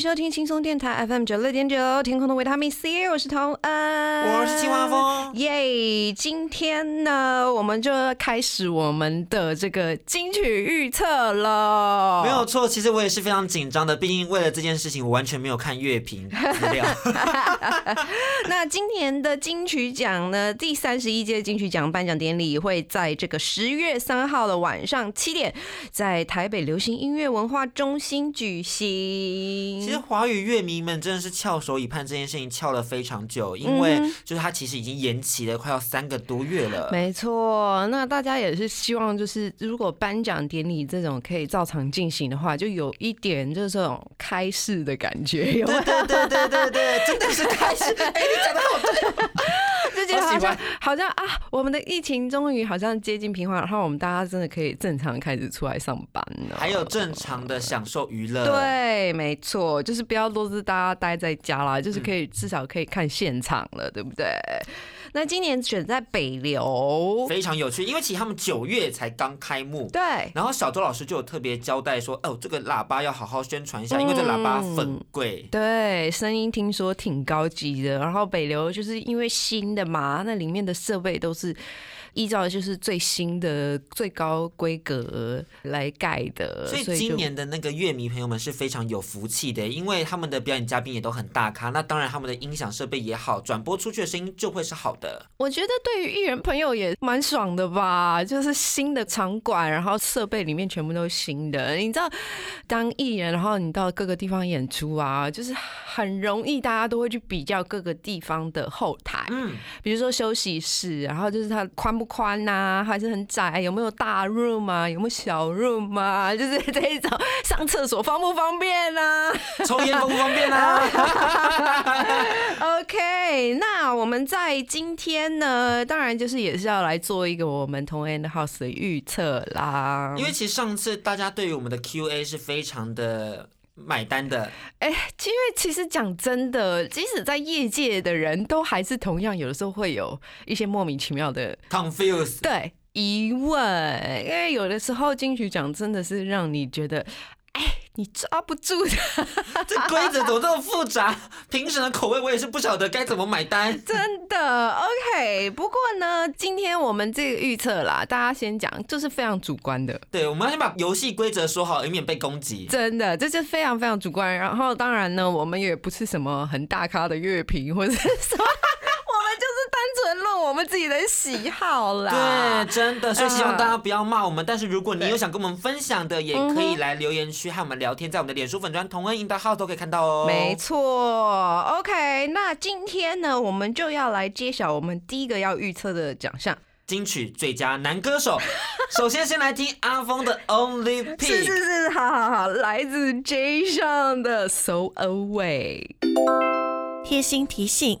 收听轻松电台 FM 九六点九，天空的维他命 C，我是童恩，我是青蛙风。耶今天呢，我们就开始我们的这个金曲预测了。没有错，其实我也是非常紧张的，毕竟为了这件事情，我完全没有看乐评资料。那今年的金曲奖呢，第三十一届金曲奖颁奖典礼会在这个十月三号的晚上七点，在台北流行音乐文化中心举行。其实华语乐迷们真的是翘首以盼，这件事情翘了非常久，因为嗯就是它其实已经延期了快要三个多月了。没错，那大家也是希望，就是如果颁奖典礼这种可以照常进行的话，就有一点就是这种开市的感觉，有有对对对对对对，真的是开市。哎、你讲的好对。就觉得好像好像啊，我们的疫情终于好像接近平缓，然后我们大家真的可以正常开始出来上班了，还有正常的享受娱乐。。对，没错，就是不要都是大家待在家啦，就是可以至少可以看现场了，对不对？那今年选在北流，非常有趣，因为其实他们九月才刚开幕，对，然后小周老师就有特别交代说，哦，这个喇叭要好好宣传一下，因为这喇叭很贵。对，声音听说挺高级的，然后北流就是因为新的嘛，那里面的设备都是依照就是最新的最高规格来盖的，所以今年的那个乐迷朋友们是非常有福气的，因为他们的表演嘉宾也都很大咖，那当然他们的音响设备也好，转播出去的声音就会是好的。我觉得对于艺人朋友也蛮爽的吧，就是新的场馆，然后设备里面全部都是新的。你知道，当艺人，然后你到各个地方演出啊，就是很容易大家都会去比较各个地方的后台，嗯，比如说休息室，然后就是它宽不宽呐、还是很窄，有没有大 room 啊，有没有小 room 啊，就是这一种上厕所方不方便啊？抽烟方不方便啊？OK，那我们在今天呢，当然就是也是要来做一个我们同 End House 的预测啦。因为其实上次大家对于我们的 Q&A 是非常的买单的，哎，因为其实讲真的，即使在业界的人都还是同样，有的时候会有一些莫名其妙的 confuse。对疑问，因为有的时候金曲奖真的是让你觉得。哎，你抓不住的，这规则怎么这么复杂？评审的口味我也是不晓得该怎么买单。真的 OK。不过呢，今天我们这个预测啦，大家先讲，这是非常主观的，对，我们要先把游戏规则说好，以免被攻击。真的，这是非常非常主观。然后当然呢，我们也不是什么很大咖的乐评或者是什么，单纯论我们自己的喜好啦。对，真的，所以希望啊大家不要骂我们。但是如果你有想跟我们分享的，也可以来留言区和我们聊天，在我们的脸书粉砖同恩赢的号都可以看到哦。没错，OK，那今天呢，我们就要来揭晓我们第一个要预测的奖项。金曲最佳男歌手，首先先来听阿峰的 Only 是 Pick。是是，好好好，来自 J 上的 So Away。贴心提醒：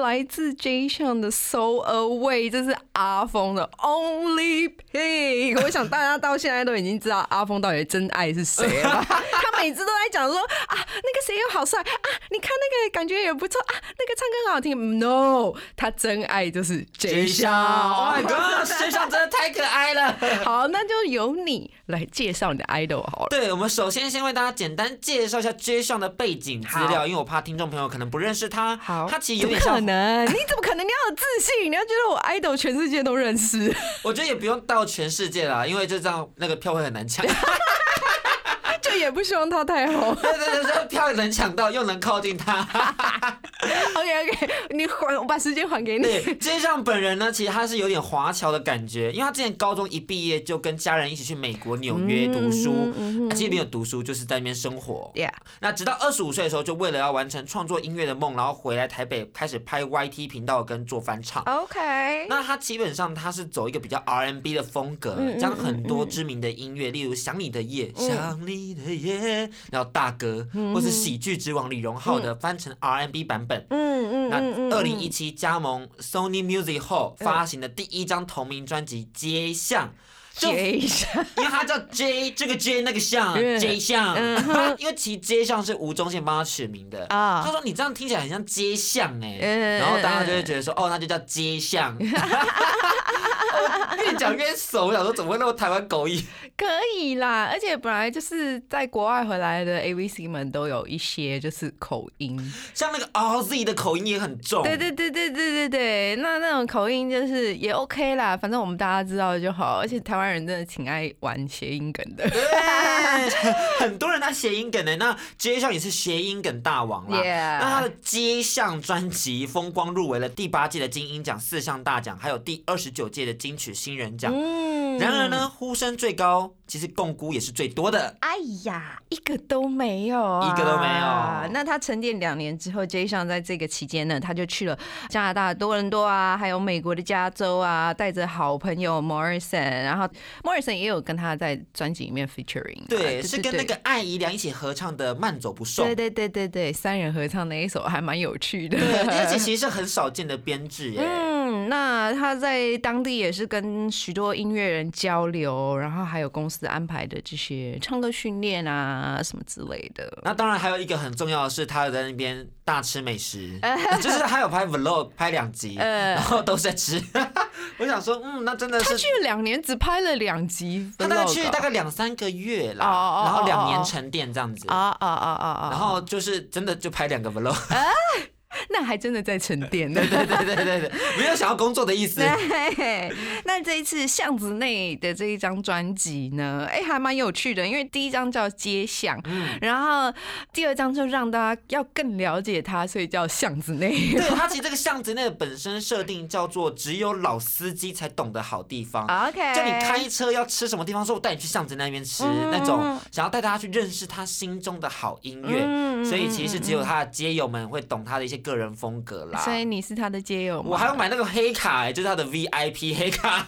来自 J 上的 So Away，这是阿峰的 Only Pink。我想大家到现在都已经知道 阿峰到底的真爱是谁了。他每次都在讲说啊，那个谁又好帅啊，你看那个感觉也不错啊，那个唱歌很好听。No，他真爱就是 J 上，Oh my God，J 上真的太可爱了。好，那就由你来介绍你的 idol 好了。对，我们首先先为大家简单介绍一下 J 上的背景资料，因为我怕听众朋友可能不认识他。好，他其实有点像，能？你怎么可能？你要有自信，你要觉得我 idol 全世界都认识。我觉得也不用到全世界啦，因为就这样那个票会很难抢。也不希望他太红。对对对，这票能抢到又能靠近他。OK OK，你还我把时间还给你。对，街上本人呢，其实他是有点华侨的感觉，因为他之前高中一毕业就跟家人一起去美国纽约读书，啊其实没有读书，就是在那边生活。Yeah，那直到二十五岁的时候，就为了要完成创作音乐的梦，然后回来台北开始拍 YT 频道跟做翻唱。OK，那他基本上他是走一个比较 RNB 的风格，将很多知名的音乐，例如《想你的夜》想你的夜》，然后大哥，或是喜剧之王李荣浩的翻成 RMB 版本。嗯嗯那二零一七加盟 Sony Music 后发行的第一张同名专辑《街巷》，就，因为他叫 J 这个 J 那个巷 J 巷，因为其实街巷是吴宗宪帮他取名的啊他说你这样听起来很像街巷哎，然后大家就会觉得说哦那就叫街巷，越讲越熟，我想说怎么会那么台湾狗音？可以啦。而且本来就是在国外回来的 AVC 们都有一些就是口音，像那个 RZ 的口音也很重，对对对对对对对，那那种口音就是也 OK 啦，反正我们大家知道就好。而且台湾人真的挺爱玩谐音梗的。对，很多人他谐音梗的，那街巷也是谐音梗大王啦。那他的街巷专辑风光入围了第八届的金鹰奖四项大奖，还有第二十九届的金曲新人奖。嗯然而呢，呼声最高，其实共估也是最多的。哎呀，一个都没有、啊，一个都没有那他沉淀两年之后，J 上在这个期间呢，他就去了加拿大多伦多啊，还有美国的加州啊，带着好朋友 Morrison，然后 Morrison 也有跟他在专辑里面 featuring，、啊、对，是跟那对个艾怡良一起合唱的《慢走不送》。对对对对对，三人合唱那一首还蛮有趣的。对，而且 其实是很少见的编制耶。嗯，那他在当地也是跟许多音乐人交流，然后还有公司安排的这些唱歌训练啊什么之类的。那当然还有一个很重要的是，他有在那边大吃美食，就是他有拍 vlog 拍两集，呃。然后都在吃。我想说，嗯，那真的是他去了两年，只拍了两集他大概去大概两三个月啦，然后两年沉淀这样子，啊啊啊啊啊！然后就是真的就拍两个 vlog，那还真的在沉淀 对。对对对对对，没有想要工作的意思。对，那这一次巷子内的这一张专辑呢，哎、还蛮有趣的，因为第一张叫街巷，嗯然后第二张就让大家要更了解他，所以叫巷子内。对，它其实这个巷子内的本身设定叫做只有老司机才懂的好地方。OK，就你开车要吃什么地方，说我带你去巷子那边吃，嗯那种想要带大家去认识他心中的好音乐，嗯所以其实是只有他的街友们会懂他的一些个人风格啦。所以你是他的街友吗？我还要买那个黑卡、欸，就是他的 VIP 黑卡。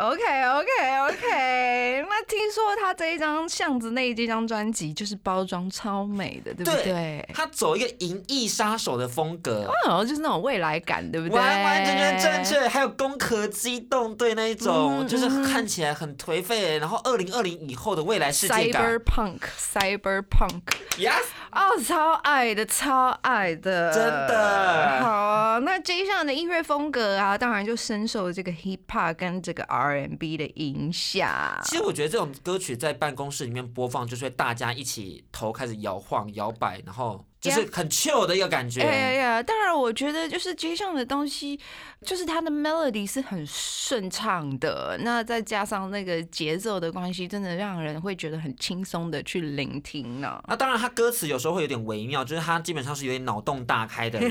OK OK OK，那听说他这一张巷子内这张专辑就是包装超美的，对不对？他走一个银翼杀手的风格。然后就是那种未来感，对不对？完完全全正。确，还有攻壳机动队那一种，嗯就是嗯看起来很颓废，然后二零二零以后的未来世界感。Cyberpunk，Cyberpunk，Yes，哦，超爱的，超爱的，真的好啊，那 J 上的音乐风格啊，当然就深受这个 Hip Hop 跟这个 R&B 的影响。其实我觉得这种歌曲在办公室里面播放，就是大家一起头开始摇晃、摇摆，然后就是很 chill 的一个感觉。哎呀呀！当然，我觉得就是街上的东西，就是它的 melody 是很顺畅的，那再加上那个节奏的关系，真的让人会觉得很轻松的去聆听呢。那当然，他歌词有时候会有点微妙，就是他基本上是有点脑洞大开的人。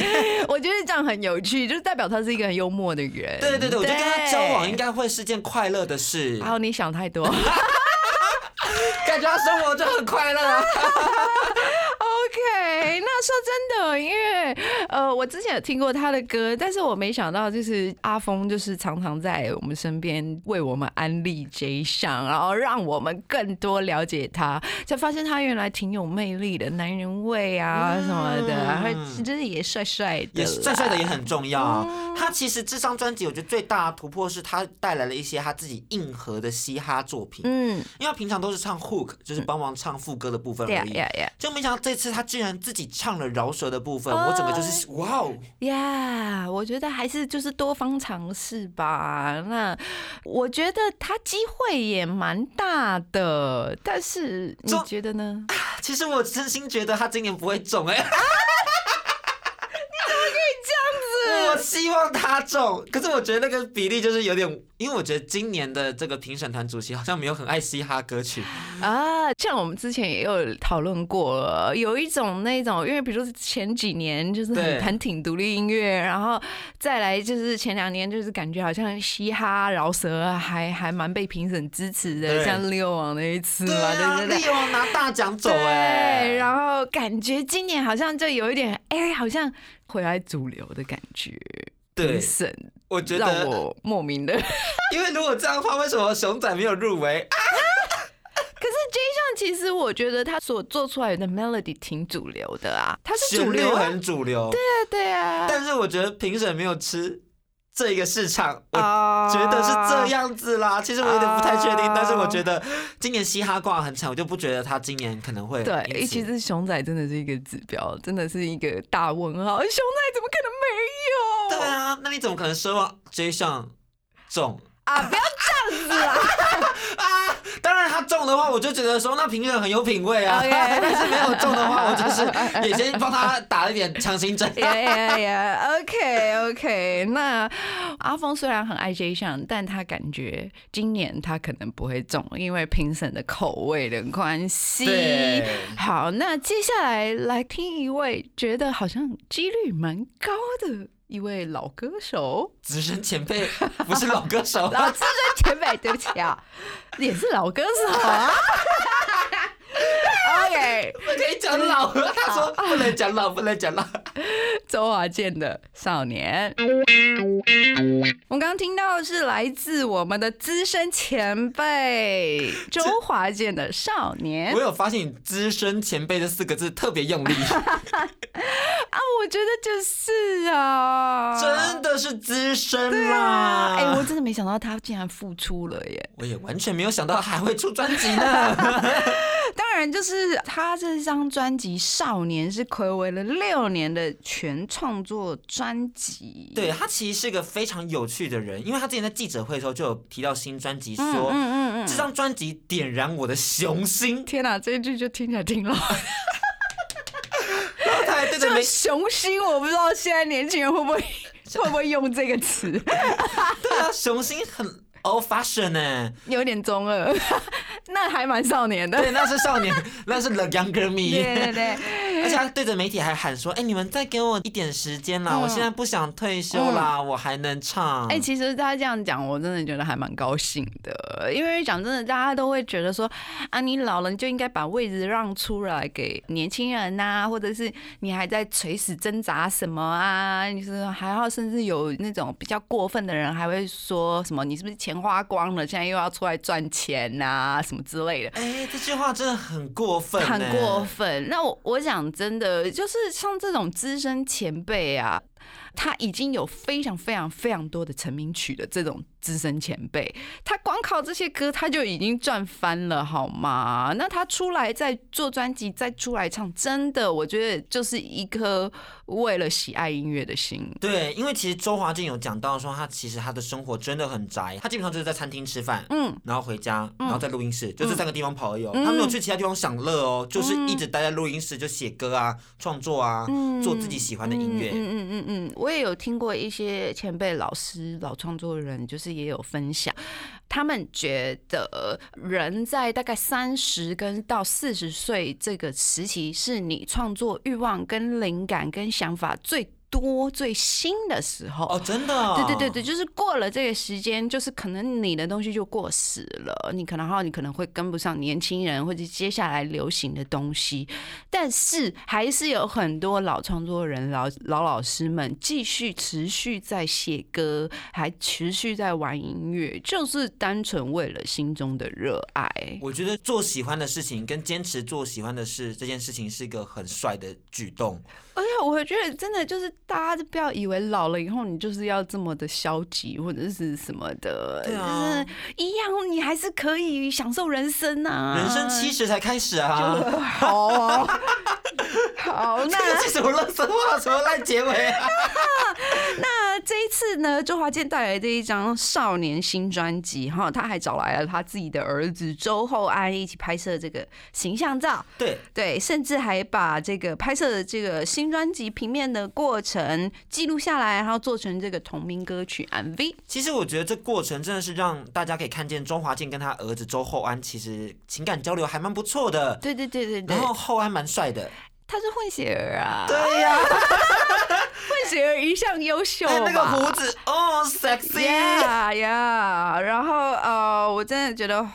我觉得这样很有趣，就是代表他是一个很幽默的人。对对对，我觉得跟他交往应该。会是件快乐的事，还有你想太多。感觉他生活就很快乐啊。OK，那说真的，因为呃，我之前有听过他的歌，但是我没想到，就是阿峰就是常常在我们身边为我们安利 J 项，然后让我们更多了解他，才发现他原来挺有魅力的，男人味啊什么的，然后就是也帅帅的，也是帅帅的也很重要。嗯他其实这张专辑，我觉得最大的突破是他带来了一些他自己硬核的嘻哈作品，嗯，因为他平常都是唱 hook，就是帮忙唱副歌的部分对呀就没想到这次他居然自己唱了饶舌的部分，哦我整个就是哇哦！呀我觉得还是就是多方尝试吧。那我觉得他机会也蛮大的，但是你觉得呢？其实我真心觉得他今年不会中哎、这样子我希望他中，可是我觉得那个比例就是有点，因为我觉得今年的这个评审团主席好像没有很爱嘻哈歌曲。啊，像我们之前也有讨论过，有一种那种，因为比如说前几年就是对很很挺独立音乐，然后再来就是前两年就是感觉好像嘻哈饶舌还还蛮被评审支持的，像六王那一次嘛，啊，对对对。力王拿大奖走哎、对，然后感觉今年好像就有一点，哎、好像回来主流的感觉。对评，审我觉得，让我莫名的。因为如果这样的话，为什么熊仔没有入围？啊可是 J 上其实我觉得他所做出来的 melody 挺主流的啊，他是主流啊，很主流，对啊对啊。但是我觉得评审没有吃这一个市场，我啊觉得是这样子啦。其实我有点不太确定，啊但是我觉得今年嘻哈挂很惨，我就不觉得他今年可能会对，其实熊仔真的是一个指标，真的是一个大问号。熊仔怎么可能没有？对啊，那你怎么可能奢望追上中？啊，不要子啊！啊，当然他中的话，我就觉得说那评审很有品味啊。但是没有中的话，我就是也先帮他打了一点强心针。呀呀呀！OK OK，那阿峰虽然很爱 J 项，但他感觉今年他可能不会中，因为评审的口味的关系。好，那接下来来听一位觉得好像几率蛮高的一位老歌手，资深前辈不是老歌手，老资深前辈，对不起啊，也是老歌手啊。不可以讲老。他说不能讲老，不能讲老。周华健的《少年》。我们刚刚听到的是来自我们的资深前辈周华健的《少年我》有发现你“资深前辈”这四个字特别用力，啊，我觉得就是啊，真的是资深对啦。啊，哎、我真的没想到他竟然复出了耶！我也完全没有想到还会出专辑呢。当然，就是他这张专辑《少年》是暌违了六年的全创作专辑。对他其实是个非常有趣的人，因为他之前在记者会的时候就有提到新专辑，说、嗯嗯嗯这张专辑点燃我的雄心，天哪、这一句就听起来挺老。对着这媒雄心，我不知道现在年轻人会不会会不会用这个词，对啊，雄心很 old fashion 呢。有点中二，那还蛮少年的。对，那是少年，那是 The Younger 对 Me。对对，而且他对着媒体还喊说：“哎、你们再给我一点时间啦，嗯我现在不想退休啦，我还能唱。”哎、其实他这样讲，我真的觉得还蛮高兴的，因为讲真的，大家都会觉得说，啊，你老了你就应该把位置让出来给年轻人呐、或者是你还在垂死挣扎什么啊？你是还要甚至有那种比较过分的人，还会说什么你是不是钱花光了，现在又要出来赚钱呐、什么之类的。哎、这句话真的很过分，很过。分。那我我真的，就是像这种资深前辈啊，他已经有非常非常非常多的成名曲的这种资深前辈，他光靠这些歌他就已经赚翻了，好吗？那他出来再做专辑，再出来唱，真的，我觉得就是一颗为了喜爱音乐的心。对，因为其实周华健有讲到说，他其实他的生活真的很宅，他基本上就是在餐厅吃饭，嗯，然后回家，然后在录音室，就这三个地方跑而已、哦。嗯他没有去其他地方享乐哦，就是一直待在录音室，就写歌啊、创作啊，做自己喜欢的音乐。嗯嗯嗯嗯嗯，我也有听过一些前辈老师、老创作人，就是也有分享，他们觉得人在大概三十跟到四十岁这个时期，是你创作欲望、跟灵感、跟想法最多、最新的时候。哦，真的、哦？对对对对，就是过了这个时间，就是可能你的东西就过时了，你可能然后你可能会跟不上年轻人或者接下来流行的东西，但是还是有很多老创作人、老老老师们继续持续在写歌，还持续在玩音乐，就是单纯为了心中的热爱。我觉得做喜欢的事情跟坚持做喜欢的事这件事情是一个很帅的举动。而且我觉得真的就是大家就不要以为老了以后你就是要这么的消极或者是什么的，对啊就是一样，你还是可以享受人生啊。人生七十才开始啊！好啊，好，那这什么垃圾话？什么烂结尾啊？那这一次呢，周华健带来这一张少年新专辑哈，他还找来了他自己的儿子周厚安一起拍摄这个形象照，对，对，甚至还把这个拍摄的这个新专辑平面的过程记录下来，然后做成这个同名歌曲 MV。其实我觉得这过程真的是让大家可以看见周华健跟他儿子周厚安其实情感交流还蛮不错的。对对对对对然，后厚安蛮帅的，他是混血儿啊，对呀、混血儿一向优秀还有那个吧胡子哦，sexy。呀呀，然后呃，我真的觉得，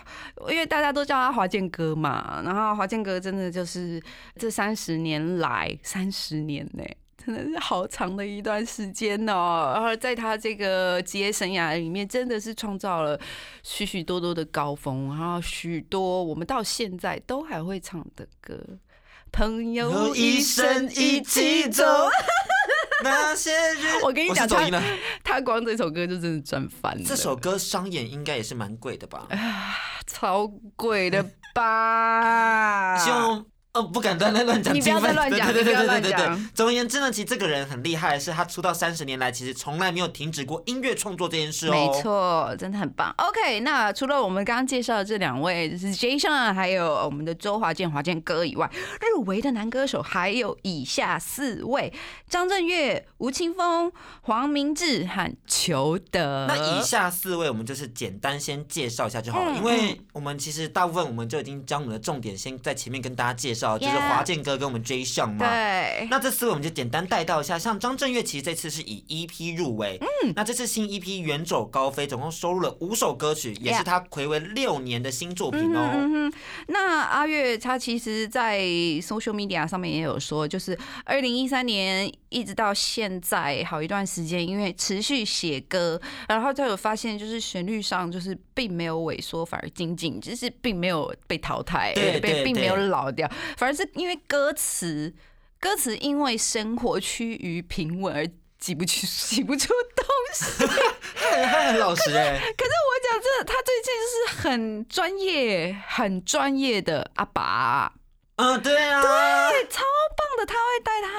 因为大家都叫他华健哥嘛，然后华健哥真的就是这三十年来，三十年呢、真的是好长的一段时间哦。然后在他这个职业生涯里面，真的是创造了许许多多的高峰，然后许多我们到现在都还会唱的歌。朋友一一生生一一起起走走，那些日，我跟你讲，他。他光这首歌就真的赚翻了。这首歌商演应该也是蛮贵的吧？超贵的吧？希望呃不敢乱乱乱讲你不要，再乱讲对对对对对对。总而言之呢，其实这个人很厉害，是他出道三十年来，其实从来没有停止过音乐创作这件事哦。没，错，真的很棒。OK，那除了我们刚刚介绍的这两位，就是 Jason 还有我们的周华健华健哥以外，入围的男歌手还有以下四位：张震岳、吴青峰、黄明志和裘德。那以下四位我们就是简单先介绍一下就好了，嗯因为我们其实大部分我们就已经将我们的重点先在前面跟大家介绍，就是华健哥跟我们 J 项嘛。对，那这次我们就简单带到一下，像张震岳其实这次是以 EP 入围，嗯，那这次新 EP 远走高飞总共收录了五首歌曲，也是他暌违六年的新作品哦。那阿月他其实，在 social media 上面也有说，就是二零一三年一直到现在好一段时间，因为持续写歌，然后他有发现，就是旋律上就是并没有萎缩，反而精进，就是并没有被淘汰，对对被并没有老掉，反而是因为歌词，歌词因为生活趋于平稳而挤不出 挤不出东西。他很很老实哎、可是我讲真的，他最近是很专业、很专业的阿爸，嗯，对啊，对，超棒的。他会带他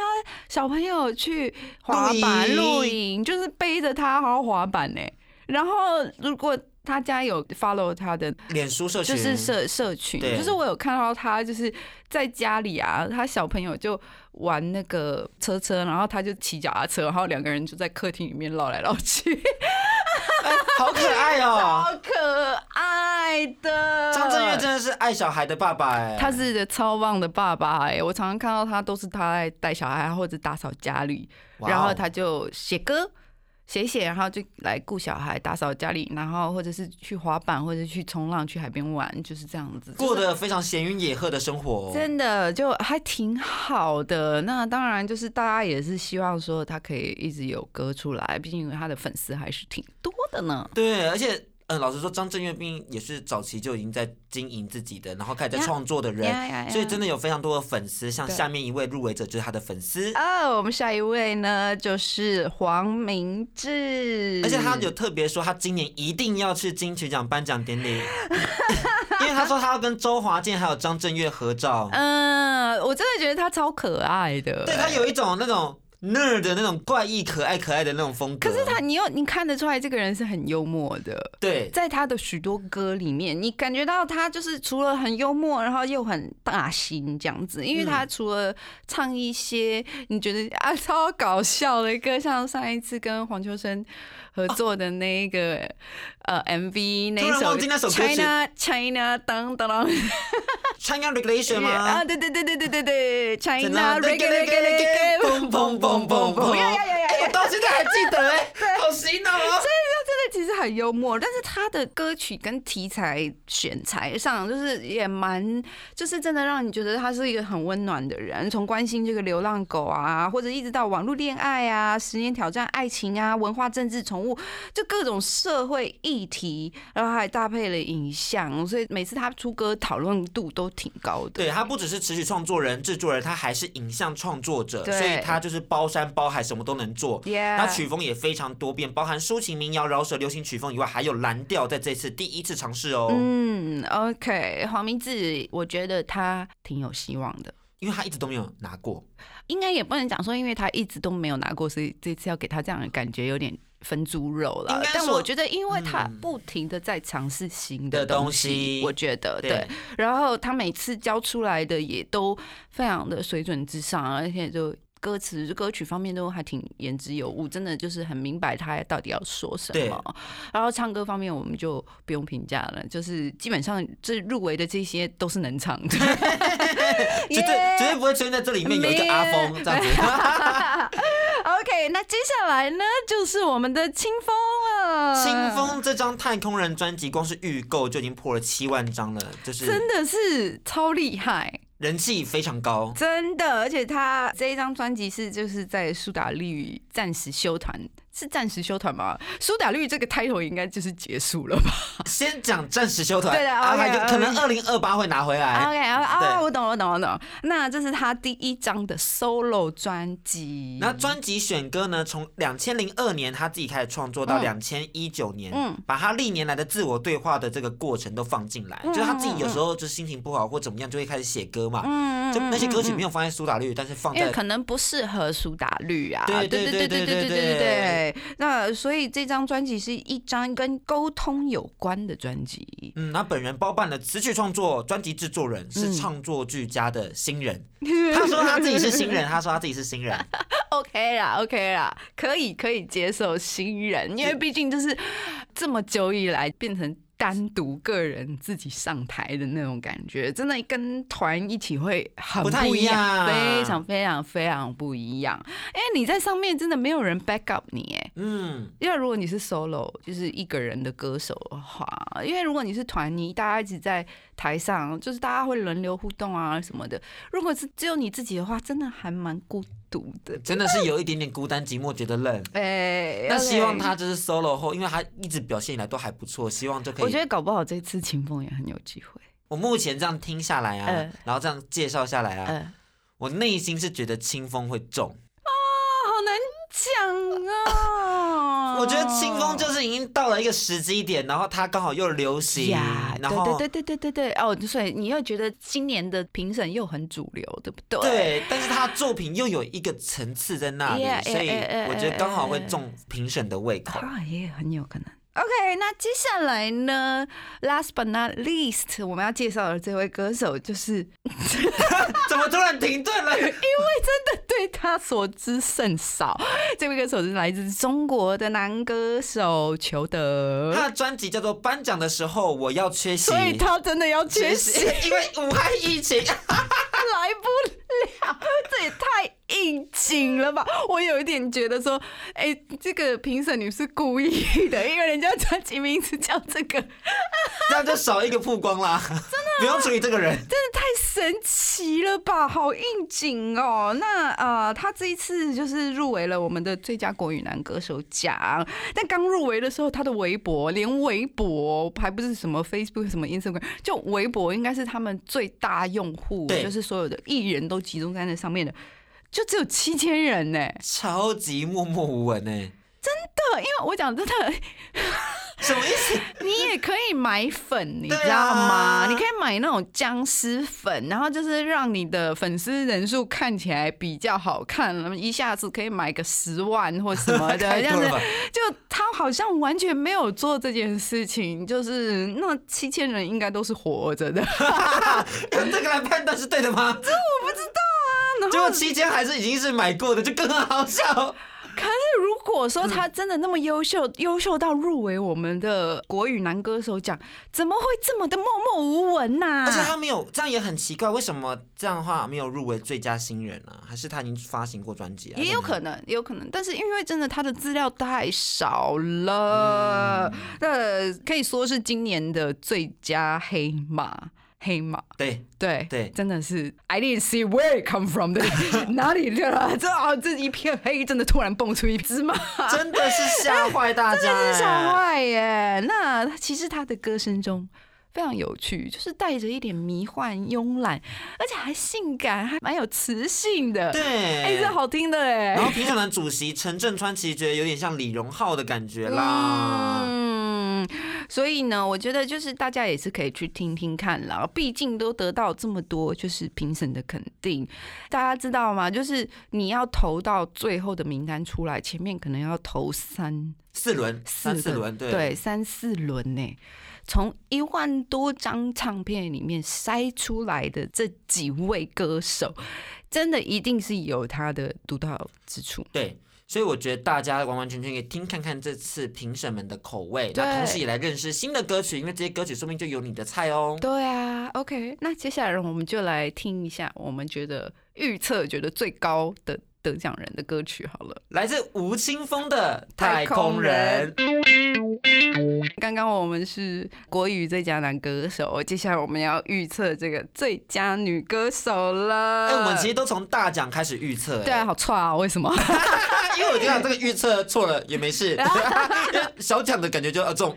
小朋友去滑板、露营露营，就是背着他好好滑板呢。然后如果他家有 follow 他的脸书社群。就是社社群，对。就是我有看到他就是在家里啊，他小朋友就玩那个车车，然后他就骑脚踏车，然后两个人就在客厅里面绕来绕去。好可爱哦、好可爱的。张震岳真的是爱小孩的爸爸哎、他是个超棒的爸爸哎、我常常看到他都是他在带小孩或者打扫家里，然后他就写歌。写一写，然后就来顾小孩、打扫家里，然后或者是去滑板，或者去冲浪、去海边玩，就是这样子。过得非常闲云野鹤的生活、哦。真的就还挺好的。那当然就是大家也是希望说他可以一直有歌出来，毕竟他的粉丝还是挺多的呢。对，而且。嗯，老实说，张震岳毕竟也是早期就已经在经营自己的，然后开始在呀创作的人所以真的有非常多的粉丝。像下面一位入围者就是他的粉丝，哦，我们下一位呢就是黄明志，而且他有特别说，他今年一定要去金曲奖颁奖典礼，因为他说他要跟周华健还有张震岳合照。嗯，我真的觉得他超可爱的。对他有一种那种 nerd 的那种怪异、可爱、可爱的那种风格。可是他，你又你看得出来，这个人是很幽默的。对在他的许多歌里面，你感觉到他就是除了很幽默，然后又很大心这样子。因为他嗯除了唱一些你觉得啊超搞笑的歌，像上一次跟黄秋生合作的那一个、呃 MV 那一首 China China 当当当 China Regulation 吗？啊，对对对对对对对，China Reggae Reggae Reggae，嘣嘣嘣嘣嘣！呀呀呀呀哎我到现在还记得哎，好洗脑哦。其实很幽默，但是他的歌曲跟题材选材上，就是也蛮，就是真的让你觉得他是一个很温暖的人。从关心这个流浪狗啊，或者一直到网络恋爱啊、十年挑战爱情啊、文化政治、宠物，就各种社会议题，然后还搭配了影像，所以每次他出歌讨论度都挺高的。对他不只是词曲创作人、制作人，他还是影像创作者，对所以他就是包山包海，什么都能做。那曲风也非常多变，包含抒情、民谣、饶舌、流行曲风以外，还有蓝调，在这次第一次尝试哦。嗯，OK，黄明志，我觉得他挺有希望的。因为他一直都没有拿过。应该也不能讲说，因为他一直都没有拿过，所以这次要给他这样的感觉有点分猪肉了但我觉得，因为他嗯不停的在尝试新的东西西，我觉得对对。然后他每次教出来的也都非常的水准之上，而且就。歌词、歌曲方面都还挺言之有物，真的就是很明白他到底要说什么。然后唱歌方面我们就不用评价了，就是基本上这入围的这些都是能唱的，绝对绝对不会出现在这里面有一个阿峰这样子。OK，那接下来呢，就是我们的清风了。清风这张太空人专辑，光是预购就已经破了七万张了，就是真的是超厉害，人气非常高。真的，而且他这一张专辑是就是在苏打绿暂时休团，是暂时休团吗？苏打绿这个 title 应该就是结束了吧 先讲暂时休团，对的啊 OK，还有可能二零二八会拿回来。？OK 啊对啊，我懂我懂我懂。那这是他第一张的 solo 专辑，那专辑选歌呢，从两千零二年他自己开始创作到嗯两千一九年，嗯把他历年来的自我对话的这个过程都放进来，嗯就是他自己有时候就心情不好或怎么样，就会开始写歌嘛。嗯就那些歌曲没有。放在苏打绿，但是放在可能不适合苏打绿啊，对对对对对对对对那所以这张专辑是一张跟沟通有关的专辑。嗯，那本人包办了词曲创作、专辑制作人，是嗯创作俱佳的新人。他说他自己是新人，他说他自己是新人。OK 啦，OK 啦，可以可以接受新人，因为毕竟就是这么久以来变成。单独个人自己上台的那种感觉，真的跟团一起会很不太一一样非常非常非常不一样。因为你在上面真的没有人 back up 你，哎，嗯，因为如果你是 solo，就是一个人的歌手的话，因为如果你是团，你大家一直在台上，就是大家会轮流互动啊什么的。如果是只有你自己的话，真的还蛮孤独的。真的是有一点点孤单寂寞，觉得冷。哎、那希望他就是 solo 后，因为他一直表现以来都还不错，希望就可以。我觉得搞不好这次清风也很有机会。我目前这样听下来啊，嗯然后这样介绍下来啊，嗯、我内心是觉得清风会中。讲啊！我觉得清风就是已经到了一个时机点，然后他刚好又流行呀，然后对对对对对对哦，所以你又觉得今年的评审又很主流，对不对？对，但是他作品又有一个层次在那里 Yeah, 所以我觉得刚好会中评审的胃口。啊，也很有可能。OK，那接下来呢？Last but not least，我们要介绍的这位歌手就是 怎么突然停顿了？因为真的对他所知甚少。这位歌手是来自中国的男歌手裘德，他的专辑叫做《颁奖的时候我要缺席》，所以他真的要缺席，因为武汉疫情。来不了，这也太应景了吧！我有一点觉得说，哎、这个评审女是故意的，因为人家专辑名字叫这个，那就少一个曝光啦，真的不用注意这个人。真的太神奇了吧，好应景哦。那呃，他这一次就是入围了我们的最佳国语男歌手奖，但刚入围的时候，他的微博连微博还不是什么 Facebook 什么 Instagram，就微博应该是他们最大用户，对就是所有的艺人都集中在那上面的，就只有七千人呢。超级默默无闻呢，真的，因为我讲真的，什么意思？你也可以买粉，你知道吗？你可以买那种僵尸粉，然后就是让你的粉丝人数看起来比较好看，一下子可以买个十万或什么的，这样子。就他好像完全没有做这件事情，就是那七千人应该都是活着的。用这个来判断是对的吗？这我不知道啊。结果期间还是已经是买过的，就更好笑。可是如果说他真的那么优秀，优秀到入围我们的国语男歌手奖，怎么会这么的默默无闻呐、而且他没有，这样也很奇怪，为什么这样的话没有入围最佳新人呢、还是他已经发行过专辑啊？也有可能，也有可能，但是因为真的他的资料太少了，那、可以说是今年的最佳黑马。黑马，对，对对真的是 I didn't see where it come from 的，哪里来的？这啊，这一片黑，真的突然蹦出一只马，真的是吓坏大家、真的是吓哎坏耶！那其实他的歌声中非常有趣，就是带着一点迷幻、慵懒，而且还性感，还蛮有磁性的。对，哎、这好听的哎。然后评审团主席陈振川其实觉得有点像李荣浩的感觉啦。嗯，所以呢，我觉得就是大家也是可以去听听看啦，毕竟都得到这么多就是评审的肯定，大家知道吗？就是你要投到最后的名单出来，前面可能要投三四轮，三四轮，对对，三四轮呢。从一万多张唱片里面筛出来的这几位歌手，真的一定是有他的独到之处。对，所以我觉得大家完完全全可以听看看这次评审们的口味，那同时也来认识新的歌曲，因为这些歌曲说不定就有你的菜哦。对啊，OK，那接下来我们就来听一下我们觉得预测觉得最高的得奖人的歌曲好了。来自吴青峰的《太太空空人》，刚刚我们是国语最佳男歌手，接下来我们要预测这个最佳女歌手了。哎、我们其实都从大奖开始预测，对啊，哎，好错啊，为什么？因为我觉得这个预测错了也没事，小奖的感觉就要中。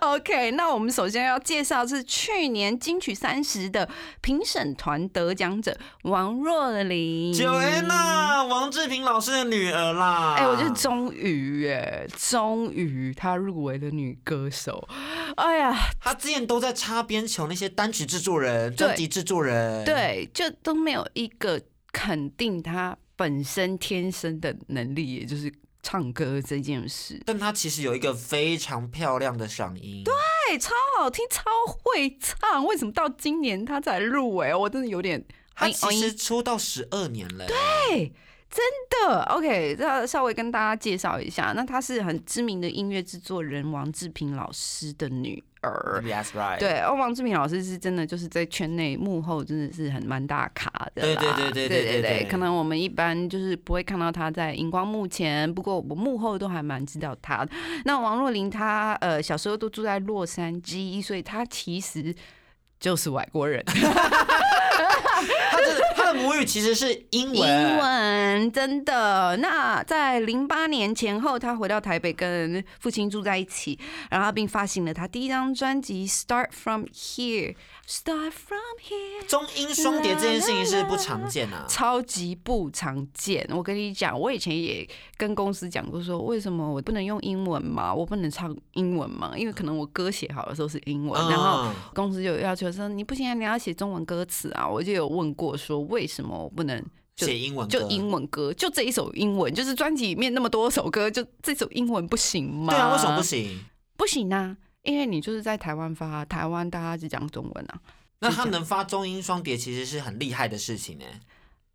OK，那我们首先要介绍是去年金曲三十的评审团得奖者王若琳。Joanna，王志平老师的女儿啦。哎、我觉得终于耶，终于她入围了女歌手。哎呀，她之前都在擦边球那些单曲制作人、对专辑制作人，，对，就都没有一个肯定她本身天生的能力，也就是唱歌这件事。但她其实有一个非常漂亮的嗓音。对，对，超好听，超会唱。为什么到今年她才入围？我真的有点他其实出道十二年了对真的。Ok 那稍微跟大家介绍一下那她是很知名的音乐制作人王志平老师的女儿。Yes right 对哦王志平老师是真的就是在圈内幕后真的是很蛮大卡的啦。对对对可能我们一般就是不会看到他在荧光幕前不过我们幕后都还蛮知道他那王若琳她呃小时候都住在洛杉矶所以她其实就是外国人。他真的母语其实是英文。英文真的。那在零八年前后，他回到台北跟父亲住在一起，然后并发行了他第一张专辑《Start From Here》。Start from here，中英双碟这件事情是不常见啊。超级不常见。我跟你讲，我以前也跟公司讲过，说为什么我不能用英文嘛？我不能唱英文嘛？因为可能我歌写好的时候是英文，然后嗯公司就有要求说你不行啊，你要写中文歌词啊。我就有问过说为什么我不能写英文歌就英文歌，就这一首英文，就是专辑里面那么多首歌，就这首英文不行吗？对啊，为什么不？行？不行啊，因为你就是在台湾发，台湾大家只讲中文啊。那他能发中英双碟，其实是很厉害的事情呢。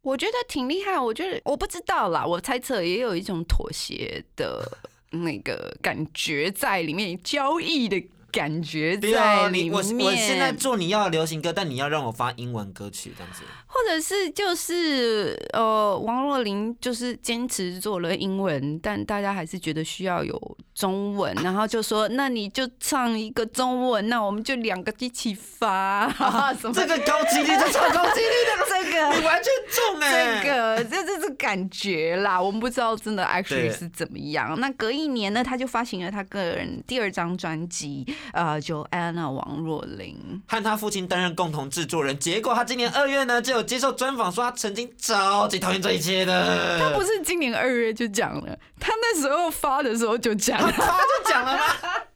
我觉得挺厉害，我觉得我不知道啦，我猜测也有一种妥协的那个感觉在里面，交易的感觉在里面。你我我现在做你要的流行歌，但你要让我发英文歌曲这样子。或者是就是呃，王若琳就是坚持做了英文，但大家还是觉得需要有中文，然后就说那你就唱一个中文，那我们就两个一起发，什么这个高几率，这超高几率的，这个你完全中哎、这个这这这感觉啦，我们不知道真的 actually 是怎么样。那隔一年呢，他就发行了他个人第二张专辑，呃，Joanna 王若琳。和他父亲担任共同制作人，结果他今年二月呢就有接受专访，说他曾经超级讨厌这一切的。他不是今年二月就讲了，他那时候发的时候就讲了。他就讲了吗？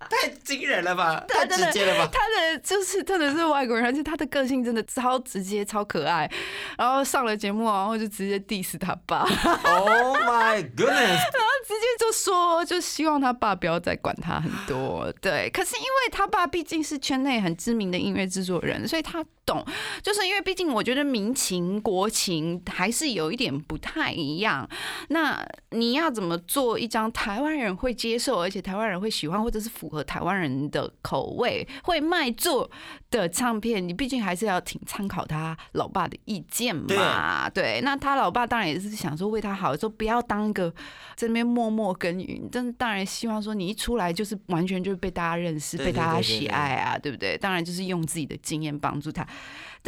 太惊人了吧，太直接了吧。他的就是真的是外国人，而且他的个性真的超直接、超可爱。然后上了节目，然后就直接 diss 他爸，Oh my goodness！然后直接就说，就希望他爸不要再管他很多。对，可是因为他爸毕竟是圈内很知名的音乐制作人，所以他懂。就是因为毕竟我觉得民情国情还是有一点不太一样。那你要怎么做一张台湾人会接受，而且台湾人会喜欢，或者是符合台湾人的口味、会卖座的唱片？你毕竟还是要挺参考他老爸的意见嘛。对，那他老爸当然也是想说为他好，说不要当一个在那边默默耕耘。但是当然希望说你一出来就是完全就是被大家认识、对被大家喜爱啊，对不对？当然就是用自己的经验帮助他。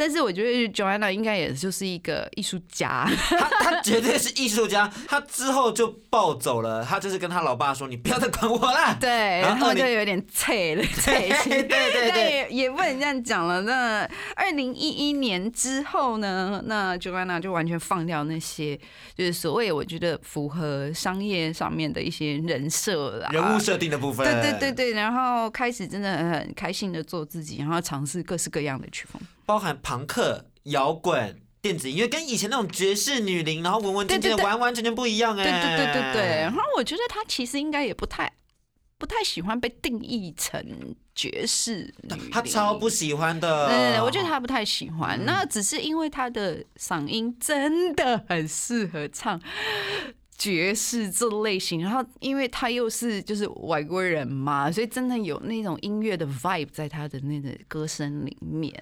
但是我觉得 Joanna 应该也就是一个艺术家，他他绝对是艺术家，他之后就暴走了，他就是跟他老爸说：“你不要再管我啦。”对，然后就有有点脆了，脆心。对对对但也也不能这样讲了。那二零一一年之后呢，那 Joanna 就完全放掉那些就是所谓我觉得符合商业上面的一些人设啦，人物设定的部分，对对对对，然后开始真的很开心的做自己，然后尝试各式各样的曲风。包含朋克、摇滚、电子音乐，跟以前那种爵士女伶，然后文文静静完完全全不一样哎。对对对对对，然后我觉得他其实应该也不太不太喜欢被定义成爵士他超不喜欢的。对对对，我觉得他不太喜嗯欢。那只是因为他的嗓音真的很适合唱爵士这类型，然后因为他又是就是外国人嘛，所以真的有那种音乐的 vibe 在他的那个歌声里面。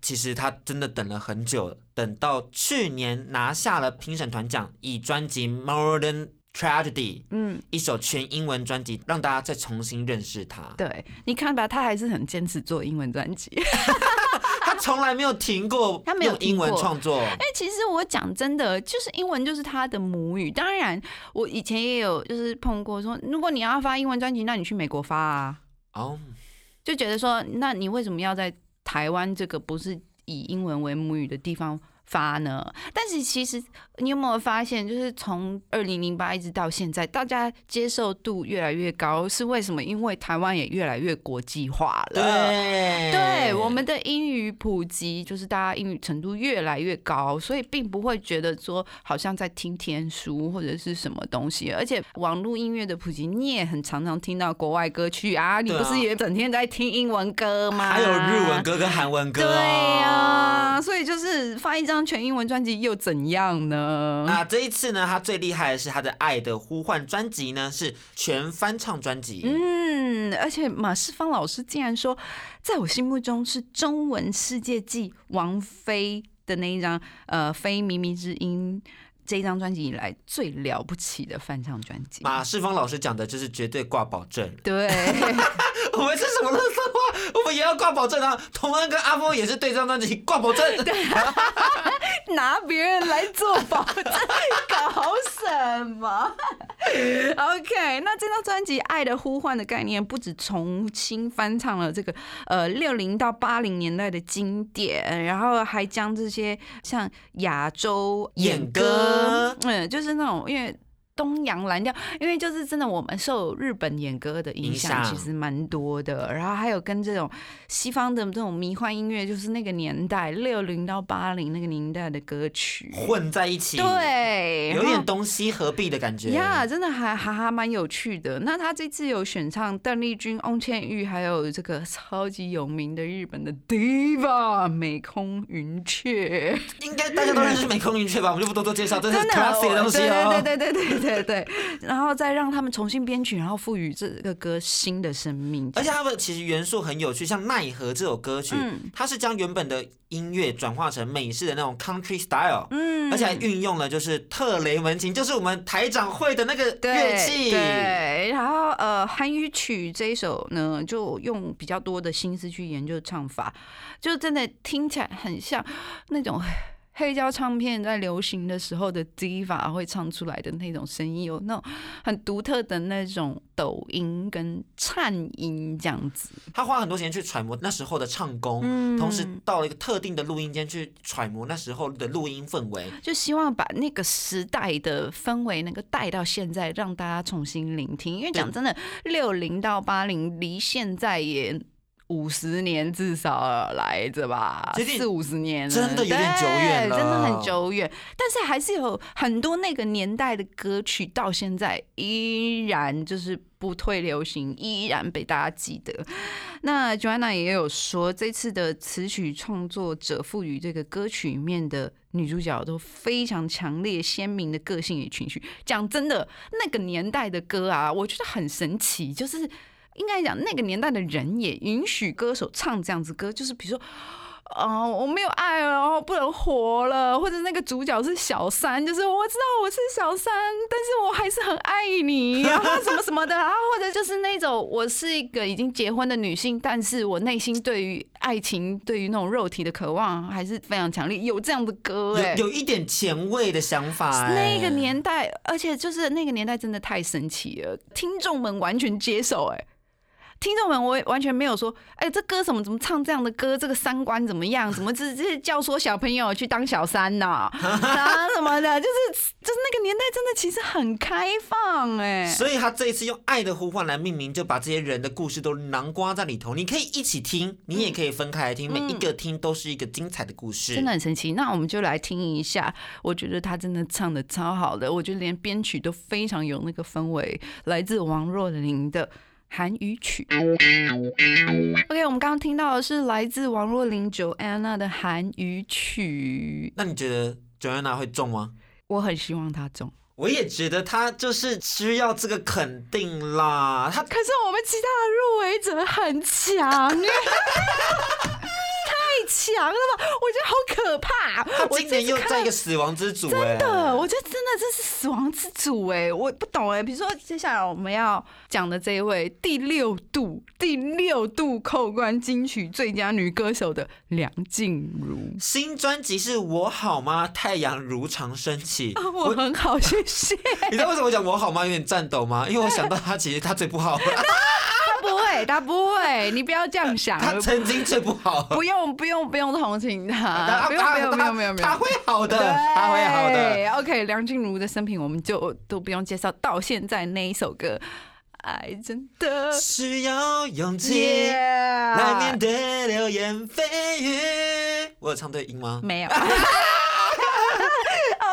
其实他真的等了很久，等到去年拿下了评审团奖，以专辑《Modern Tragedy》嗯，一首全英文专辑，让大家再重新认识他。对，你看吧，他还是很坚持做英文专辑。他从来没有停过，他没有英文创作。哎、其实我讲真的，就是英文就是他的母语。当然，我以前也有就是碰过说，如果你要发英文专辑，那你去美国发啊。哦，就觉得说，那你为什么要在台湾这个不是以英文为母语的地方发呢？但是其实你有没有发现，就是从二零零八一直到现在，大家接受度越来越高，是为什么？因为台湾也越来越国际化了。对，对，我们的英语普及，就是大家英语程度越来越高，所以并不会觉得说好像在听天书或者是什么东西。而且网络音乐的普及，你也很常常听到国外歌曲啊，你不是也整天在听英文歌吗？还有日文。歌跟韩文歌、哦。对呀、所以就是发一张全英文专辑又怎样呢？那这一次呢，他最厉害的是他的《爱的呼唤》专辑呢，是全翻唱专辑。嗯，而且马世芳老师竟然说，在我心目中是中文世界继王菲的那一张呃《非靡靡之音》这一张专辑以来最了不起的翻唱专辑。马世芳老师讲的就是绝对挂保证。对，我们是什么乐色话？我们也要挂保证啊！童安跟阿峰也是对这张专辑挂保证。拿别人来做保证，搞什么？OK，那这张专辑《爱的呼唤》的概念，不止重新翻唱了这个呃六零到八零年代的经典，然后还将这些像亚洲演歌嗯，就是那种因为。东洋蓝调，因为就是真的，我们受日本演歌的影响其实蛮多的，然后还有跟这种西方的这种迷幻音乐，就是那个年代六零到八零那个年代的歌曲，混在一起，，对，有点东西合璧的感觉。呀真的还还还蛮有趣的。那他这次有选唱邓丽君、翁倩玉，还有这个超级有名的日本的 diva 美空云雀，应该大家都认识美空云雀吧？我们就不多多介绍，这是真的 classic 的东西哦。对对对对对对对，然后再让他们重新编曲，然后赋予这个歌新的生命。而且他们其实元素很有趣，像《奈何》这首歌曲，嗯它是将原本的音乐转化成美式的那种 country style，嗯而且还运用了就是特雷文琴，就是我们台长会的那个对乐器。对，然后呃，韩语曲这一首呢，就用比较多的心思去研究唱法，就真的听起来很像那种。黑胶唱片在流行的时候的 diva 会唱出来的那种声音，有那种很独特的那种抖音跟颤音这样子。他花很多时间去揣摩那时候的唱功，嗯同时到了一个特定的录音间去揣摩那时候的录音氛围。就希望把那个时代的氛围能够带到现在，让大家重新聆听。因为讲真的，六零到八零离现在也。五十年至少来着吧，四五十年了，真的有点久远了真的很久远。但是还是有很多那个年代的歌曲，到现在依然就是不退流行，依然被大家记得。那 Joanna 也有说，这次的词曲创作者赋予这个歌曲里面的女主角都非常强烈、鲜明的个性与情绪。讲真的，那个年代的歌啊，我觉得很神奇，就是应该讲那个年代的人也允许歌手唱这样子歌，就是比如说。哦，我没有爱了，然后不能活了，或者那个主角是小三，就是我知道我是小三，但是我还是很爱你，然后什么什么的，然后或者就是那种我是一个已经结婚的女性，但是我内心对于爱情、对于那种肉体的渴望还是非常强烈，有这样的歌哎、有有一点前卫的想法、哎那个年代，而且就是那个年代真的太神奇了，听众们完全接受、哎，听众们，我完全没有说，哎、这歌怎么怎么唱这样的歌，这个三观怎么样？怎么这这教唆小朋友去当小三呢、啊？什么的，就是就是那个年代真的其实很开放哎、所以他这一次用《爱的呼唤》来命名，就把这些人的故事都囊括在里头。你可以一起听，你也可以分开来听，每一个听都是一个精彩的故事。嗯真的很神奇。那我们就来听一下，我觉得他真的唱的超好的，我觉得连编曲都非常有那个氛围，来自王若琳的。韩语曲，OK，我们刚刚听到的是来自王若琳 Joanna 的韩语曲，那你觉得 Joanna 会中吗？我很希望她中。我也觉得他就是需要这个肯定啦。他可是我们其他的入围者很强 强了吧！我觉得好可怕。他我今年又在一个死亡之组哎、真的，我觉得真的这是死亡之组哎，我不懂哎。比如说接下来我们要讲的这一位第六度第六度扣关金曲最佳女歌手的梁静茹，新专辑是我好吗？太阳如常升起。我很好，谢谢。你知道为什么我讲我好吗？有点颤抖吗？因为我想到他其实他最不好，他 不会，他不会，你不要这样想。他曾经最不好。不用不用不用同情他，他不用不用不用不用，他会好的，他会好的。，OK，梁静茹的生平我们就都不用介绍，到现在那一首歌，爱真的需要勇气来来面对流言蜚语。我有唱对音吗？没有。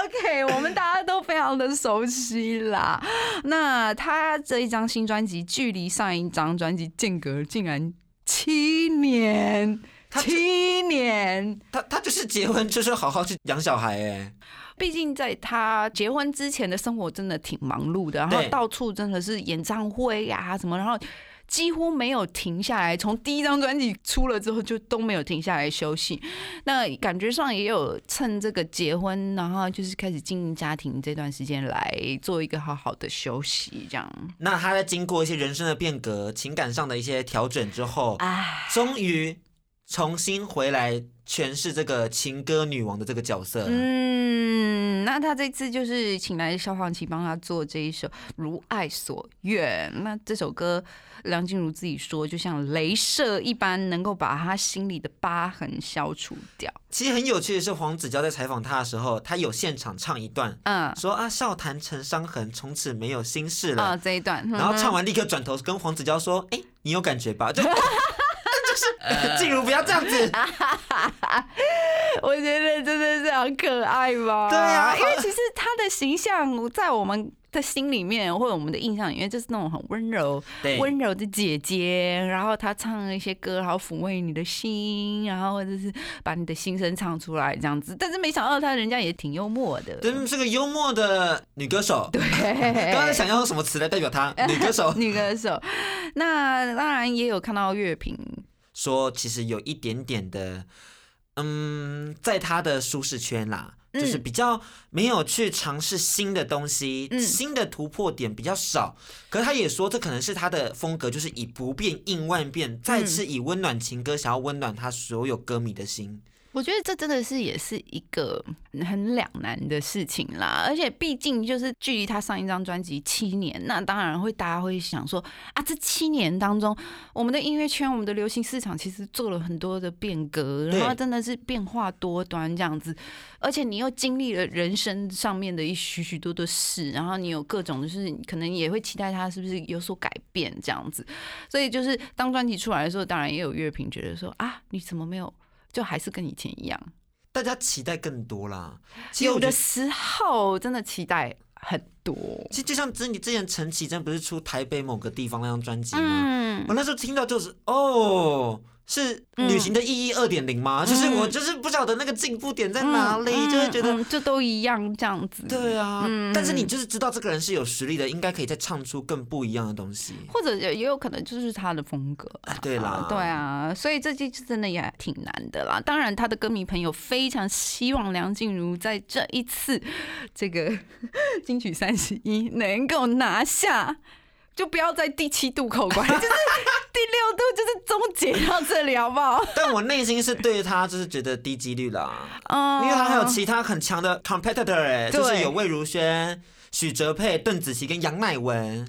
OK，我们大家都非常的熟悉啦。那他这一张新专辑，距离上一张专辑间隔竟然七年，七年。他他就是结婚就是好好去养小孩哎。毕竟在他结婚之前的生活真的挺忙碌的，然后到处真的是演唱会呀、什么，然后几乎没有停下来。从第一张专辑出了之后，就都没有停下来休息。那感觉上也有趁这个结婚，然后就是开始经营家庭这段时间来做一个好好的休息，这样。那他在经过一些人生的变革、情感上的一些调整之后，唉，终于重新回来诠释这个情歌女王的这个角色。嗯，那他这次就是请来萧煌奇帮他做这一首《如爱所愿》。那这首歌，梁静茹自己说，就像镭射一般，能够把他心里的疤痕消除掉。其实很有趣的是，黄子佼在采访他的时候，他有现场唱一段，嗯说啊，笑谈成伤痕，从此没有心事了。啊，这一段，然后唱完，立刻转头跟黄子佼说：“哎、你有感觉吧？”就 就是 静茹不要这样子。我觉得真的是很可爱吧？对啊因为其实他的形象在我们的心里面，或者我们的印象里面，就是那种很温柔、温柔的姐姐，然后她唱一些歌，然后抚慰你的心，然后或者是把你的心声唱出来这样子。但是没想到她人家也挺幽默的，真是个幽默的女歌手。对，刚才想要用什么词来代表她？女歌手女歌手。那当然也有看到乐评，说，其实有一点点的，嗯，在他的舒适圈啦。就是嗯比较没有去尝试新的东西，嗯新的突破点比较少。可是他也说，这可能是他的风格，就是以不变应万变，再次以温暖情歌想要温暖他所有歌迷的心。我觉得这真的是也是一个很两难的事情啦，而且毕竟就是距离他上一张专辑七年，那当然会大家会想说啊，这七年当中，我们的音乐圈、我们的流行市场其实做了很多的变革，然后真的是变化多端这样子，而且你又经历了人生上面的一许许多多事，然后你有各种就是可能也会期待他是不是有所改变这样子，所以就是当专辑出来的时候，当然也有乐评觉得说啊，你怎么没有？就还是跟以前一样，大家期待更多啦。其实有，的时候真的期待很多。其实就像之你之前陈绮贞不是出台北某个地方那张专辑吗？嗯我那时候听到就是哦，是旅行的意义二点零吗？就是我就是不晓得那个进步点在哪里，就会觉得。嗯就都一样这样子。对啊，嗯但是你就是知道这个人是有实力的，应该可以再唱出更不一样的东西。或者也也有可能就是他的风格对啦对啊，所以这季真的也挺难的啦。当然，他的歌迷朋友非常希望梁静茹在这一次这个 金曲三十一能够拿下，就不要在第七渡口关，就是第六度就是终结到这里，好不好？但我内心是对他就是觉得低几率啦，嗯因为他还有其他很强的 competitor 就是有魏如萱、许哲佩、邓紫棋跟杨乃文。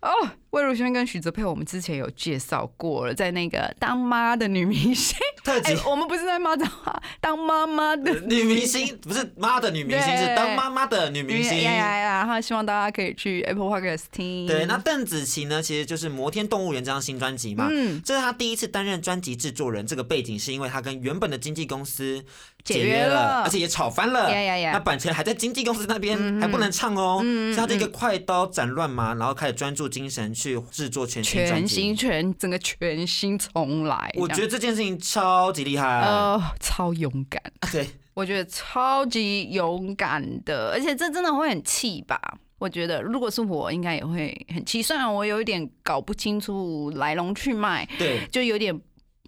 哦，魏如萱跟许泽佩，我们之前有介绍过了，在那个当妈的女明星，特辑哎、我们不是在骂脏话，当妈妈的女明星 不是妈的女明星，是当妈妈的女明星。呀呀呀！然后希望大家可以去 Apple Podcast 听。对，那邓紫棋呢，其实就是《摩天动物园》这张新专辑嘛。嗯这是她第一次担任专辑制作人，这个背景是因为她跟原本的经纪公司解约了而且也吵翻了。呀呀呀那版权还在经纪公司那边，嗯还不能唱哦。嗯嗯所以她这个快刀斩乱麻，然后开始专注精神去制作全新专全。新全整个全新重来，我觉得得这件事情超级厉害。呃超勇敢，对，我觉得超级勇敢的，而且这真的会很气吧。我觉得，如果是我，应该也会很气。虽然我有一点搞不清楚来龙去脉，对，就有点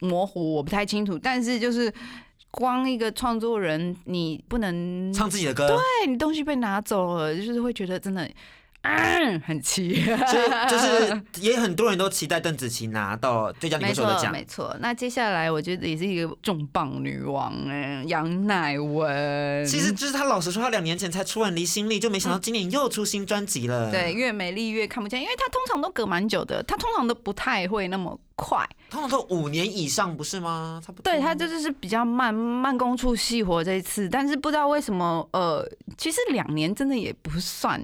模糊，我不太清楚。但是就是光一个创作人，你不能唱自己的歌。对你东西被拿走了，就是会觉得真的，嗯，很气。所以就是 也很多人都期待邓紫棋拿到最佳女歌没错，手的奖。没错。那接下来，我觉得也是一个重磅女王哎，杨乃文。其实就是她老实说，她两年前才出完《离心力》，就没想到今年又出新专辑了。对，，越美丽越看不见，因为她通常都隔蛮久的，她通常都不太会那么快。通常都五年以上，不是吗？差不多。对她这就是比较慢慢工出细活这一次，但是不知道为什么，呃，其实两年真的也不算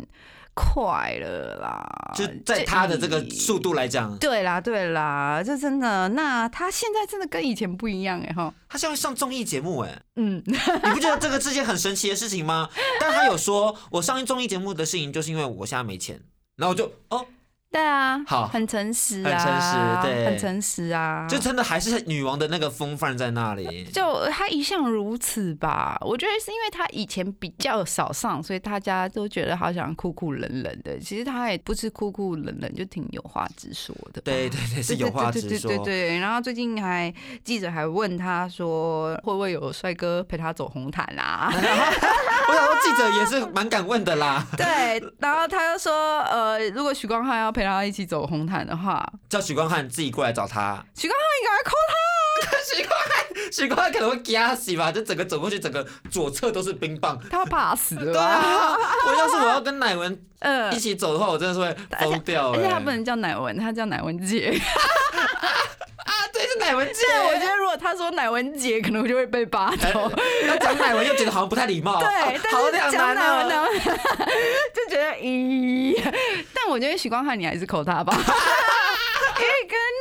快了啦。就在他的这个速度来讲，对啦，对啦，这真的，那他现在真的跟以前不一样哎哈。他现在会上综艺节目，哎，嗯，你不觉得 这个是件很神奇的事情吗？但他有说，我上一综艺节目的事情，就是因为我现在没钱，然后我就哦，对啊，好很诚实啊，很诚实对很诚实啊，就真的还是女王的那个风范在那里。就她一向如此吧，我觉得是因为她以前比较少上，所以大家都觉得好像酷酷冷冷的。其实她也不是酷酷冷冷，就挺有话直说的吧。对对对，是有话直说对对对对。对对然后最近还记者还问她说，会不会有帅哥陪她走红毯啊？我想说记者也是蛮敢问的啦，对，然后他又说，呃，如果许光汉要陪他一起走红毯的话，叫许光汉自己过来找他。许光汉应该 call 他许光汉，许光汉可能会夹死吧，就整个走过去，整个左侧都是冰棒。他，怕死对吧？啊，我要是我要跟乃文呃一起走的话，我真的是会疯掉、欸。而且他不能叫乃文，他叫乃文姐。乃文姐。我觉得如果他说乃文姐，可能我就会被扒头。要讲乃文又觉得好像不太礼貌。对，哦但是讲难乃文，乃哦。文就觉得咦。但我觉得许光汉，你还是口他吧。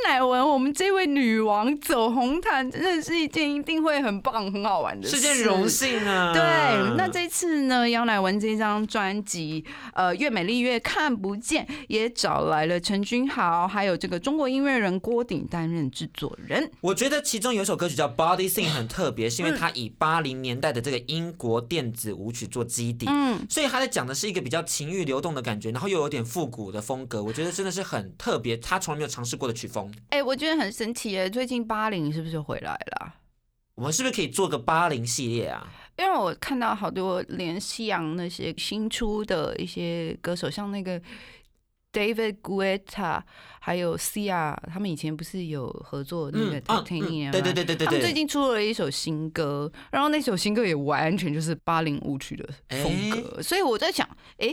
乃文，我们这位女王走红毯，真的是一件一定会很棒、很好玩的事，是件荣。幸啊。对，那这次呢，杨乃文这张专辑，呃，越美丽越看不见，也找来了陈君豪，还有这个中国音乐人郭顶担任制作人。我觉得其中有一首歌曲叫《Body Thing》很特别，是因为它以八零年代的这个英国电子舞曲做基底，嗯，所以他在讲的是一个比较情欲流动的感觉，然后又有点复古的风格，我觉得真的是很特别，他从来没有尝试过的曲风。哎、我觉得很神奇耶！最近八零是不是回来了啊？我们是不是可以做个八零系列啊？因为我看到好多连西洋那些新出的一些歌手，像那个 David Guetta，还有 Sia，他们以前不是有合作那个嗯嗯 Titanium 吗、对对对对对他们最。近出了一首新歌，然后那首新歌也完全就是八零舞曲的风格，所以我在想，哎、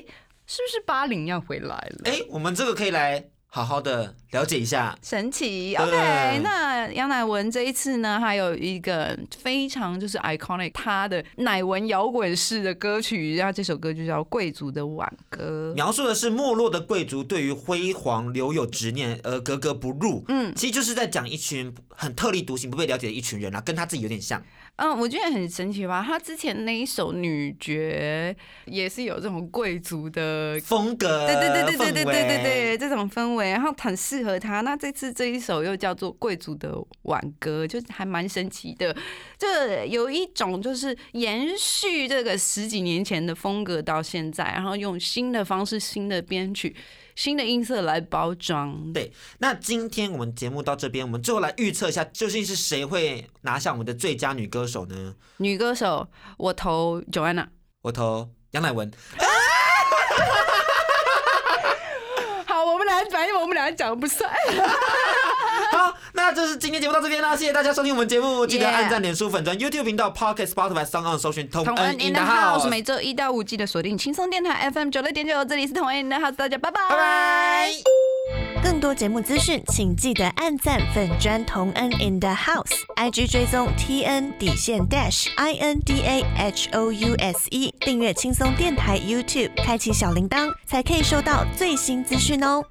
是不是八零要回来了？哎，我们这个可以来好好的了解一下。神奇，OK。那杨乃文这一次呢，还有一个非常就是 iconic 他的乃文摇滚式的歌曲，然后这首歌就叫《贵族的挽歌》。描述的是没落的贵族对于辉煌留有执念而格格不入，嗯其实就是在讲一群很特立独行、不被了解的一群人啊，跟他自己有点像。嗯，我觉得很神奇吧。他之前那一首女爵也是有这种贵族的。风格，对对对对对对对对对，这种氛围，然后很适合他。那这次这一首又叫做《贵族的挽歌》，就是还蛮神奇的。这有一种就是延续这个十几年前的风格到现在，然后用新的方式、新的编曲、新的音色来包装。对，那今天我们节目到这边，我们最后来预测一下，究竟是谁会拿下我们的最佳女歌手呢？女歌手，我投 Joanna。我投杨乃文。好，我们俩反正我们俩讲的不算。好，那就是今天节目到这边啦，谢谢大家收听我们节目，记得按赞、脸书粉砖、YouTube 频道、Pocket、Spotify、Sound On 搜寻同恩 in the house，每周一到五记得锁定轻松电台 FM 九六点九，这里是同恩 in the house，大家拜拜，拜拜。更多节目资讯，请记得按赞粉砖同恩 in the house，IG 追踪 T N 底线 dash I N D A H O U S E，订阅轻松电台 YouTube，开启小铃铛，才可以收到最新资讯哦。